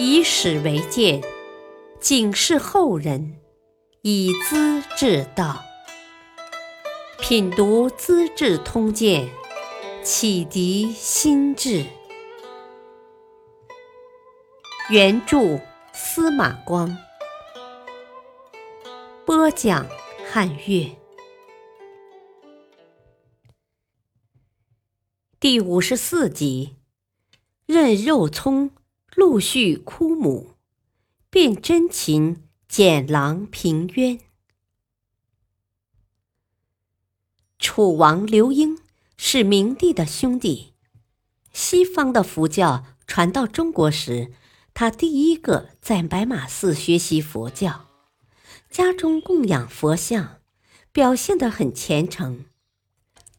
以史为鉴，警示后人，以资治道。品读《资治通鉴》，启迪心智。原著司马光，播讲汉乐。第五十四集，任肉葱。陆续枯母，辨真情，简郎平冤。楚王刘英是明帝的兄弟。西方的佛教传到中国时，他第一个在白马寺学习佛教，家中供养佛像，表现得很虔诚。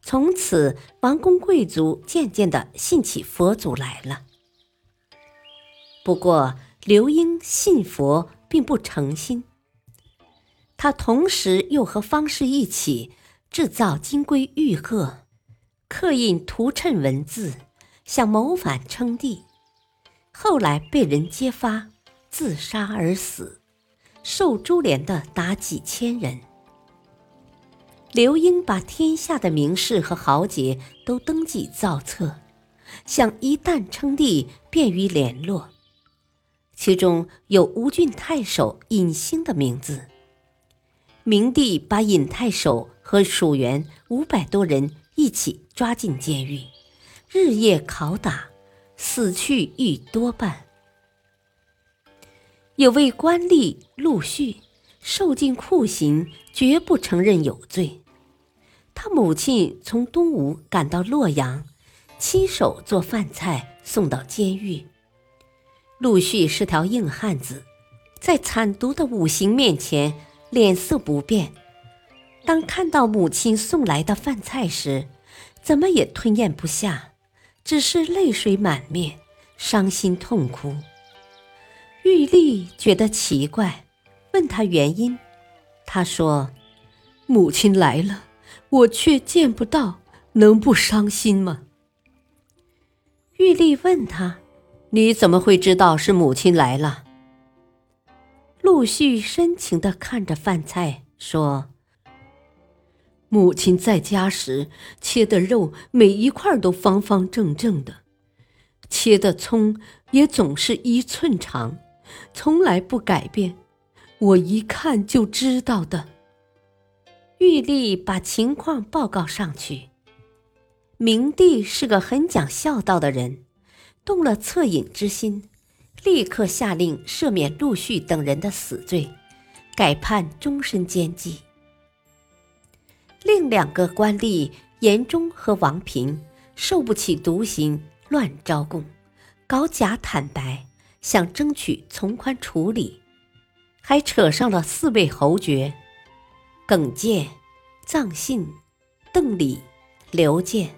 从此，王公贵族渐渐的信起佛祖来了。不过，刘英信佛并不诚心。他同时又和方士一起制造金龟玉鹤，刻印图谶文字，想谋反称帝。后来被人揭发，自杀而死，受株连的达几千人。刘英把天下的名士和豪杰都登记造册，想一旦称帝，便于联络。其中有吴郡太守尹兴的名字。明帝把尹太守和属员五百多人一起抓进监狱，日夜拷打，死去亦多半。有位官吏陆续受尽酷刑，绝不承认有罪。他母亲从东吴赶到洛阳，亲手做饭菜送到监狱。陆续是条硬汉子，在惨毒的五行面前脸色不变。当看到母亲送来的饭菜时，怎么也吞咽不下，只是泪水满面，伤心痛哭。玉丽觉得奇怪，问他原因。他说：“母亲来了，我却见不到，能不伤心吗？”玉丽问他。你怎么会知道是母亲来了？陆续深情的看着饭菜说：“母亲在家时切的肉每一块都方方正正的，切的葱也总是一寸长，从来不改变，我一看就知道的。”玉丽把情况报告上去。明帝是个很讲孝道的人。动了恻隐之心，立刻下令赦免陆续等人的死罪，改判终身监禁。另两个官吏严忠和王平受不起毒刑，乱招供，搞假坦白，想争取从宽处理，还扯上了四位侯爵：耿介、臧信、邓礼、刘建。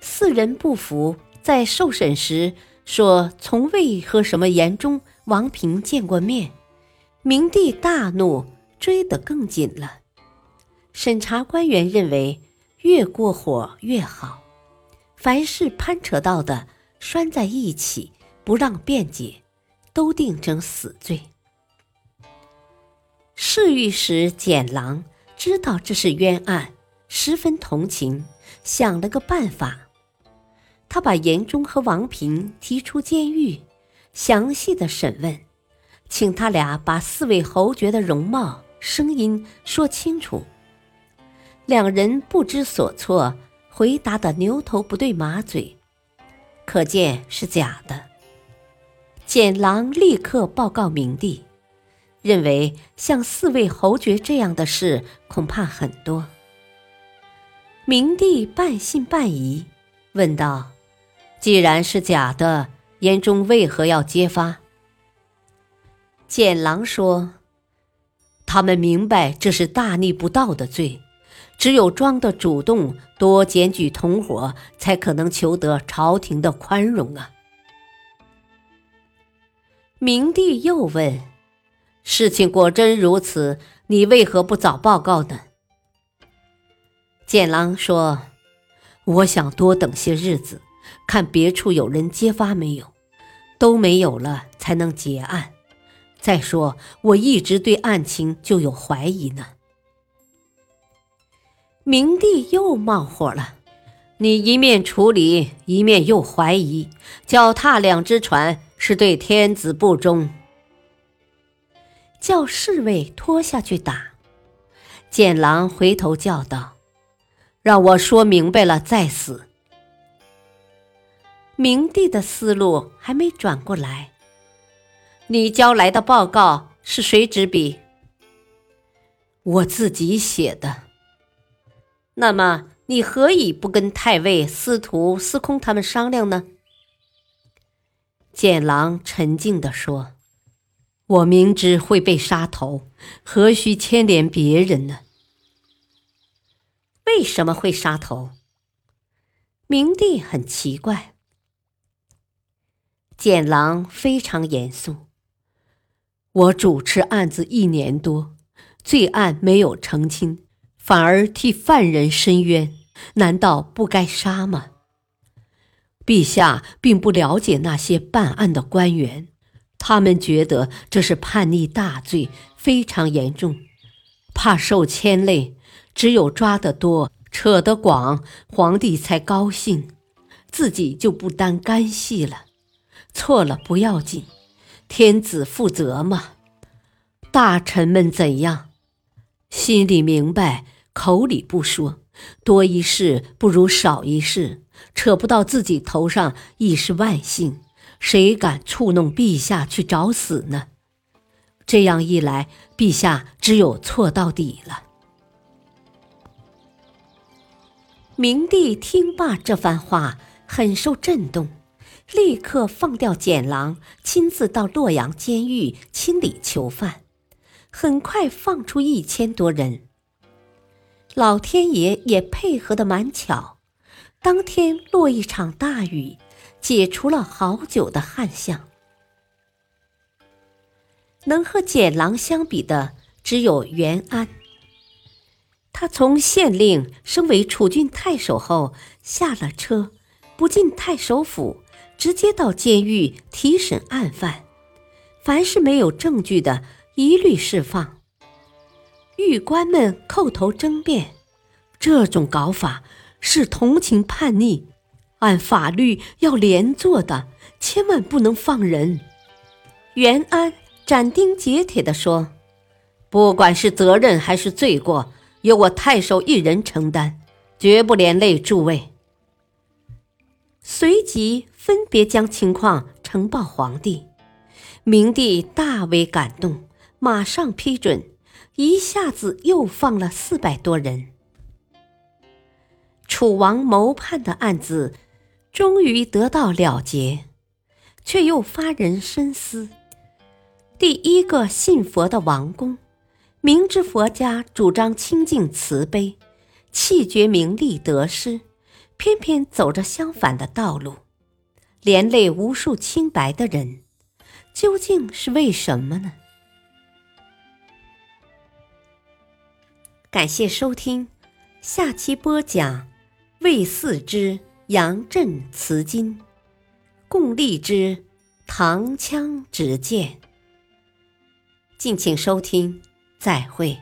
四人不服。在受审时说从未和什么严中、王平见过面，明帝大怒，追得更紧了。审查官员认为越过火越好，凡是攀扯到的拴在一起，不让辩解，都定成死罪。侍御史简郎知道这是冤案，十分同情，想了个办法。他把严忠和王平提出监狱，详细的审问，请他俩把四位侯爵的容貌、声音说清楚。两人不知所措，回答的牛头不对马嘴，可见是假的。简郎立刻报告明帝，认为像四位侯爵这样的事恐怕很多。明帝半信半疑，问道。既然是假的，严忠为何要揭发？简郎说：“他们明白这是大逆不道的罪，只有装的主动，多检举同伙，才可能求得朝廷的宽容啊。”明帝又问：“事情果真如此，你为何不早报告呢？”简郎说：“我想多等些日子。”看别处有人揭发没有，都没有了，才能结案。再说，我一直对案情就有怀疑呢。明帝又冒火了：“你一面处理，一面又怀疑，脚踏两只船，是对天子不忠。”叫侍卫拖下去打。简郎回头叫道：“让我说明白了再死。”明帝的思路还没转过来。你交来的报告是谁执笔？我自己写的。那么你何以不跟太尉、司徒、司空他们商量呢？简郎沉静地说：“我明知会被杀头，何须牵连别人呢？”为什么会杀头？明帝很奇怪。简郎非常严肃：“我主持案子一年多，罪案没有澄清。”反而替犯人伸冤，难道不该杀吗？陛下并不了解那些办案的官员，他们觉得这是叛逆大罪，非常严重，怕受牵累，只有抓得多、扯得广，皇帝才高兴，自己就不担干系了。错了不要紧，天子负责嘛。大臣们怎样？心里明白。口里不说，多一事不如少一事，扯不到自己头上亦是万幸。谁敢触弄陛下去找死呢？这样一来，陛下只有错到底了。明帝听罢这番话，很受震动，立刻放掉简郎，亲自到洛阳监狱清理囚犯，很快放出一千多人。老天爷也配合得蛮巧，当天落一场大雨，解除了好久的旱象。能和简郎相比的只有袁安。他从县令升为储郡太守后，下了车，不进太守府，直接到监狱提审案犯，凡是没有证据的，一律释放。狱官们叩头争辩，这种搞法是同情叛逆，按法律要连坐的，千万不能放人。袁安斩钉截铁地说：“不管是责任还是罪过，由我太守一人承担，绝不连累诸位。”随即分别将情况呈报皇帝，明帝大为感动，马上批准。一下子又放了四百多人。楚王谋叛的案子终于得到了结，却又发人深思。第一个信佛的王公，明知佛家主张清净慈悲，弃绝名利得失，偏偏走着相反的道路，连累无数清白的人，究竟是为什么呢？感谢收听，下期播讲魏四之杨震辞金，共立之唐枪直剑。敬请收听，再会。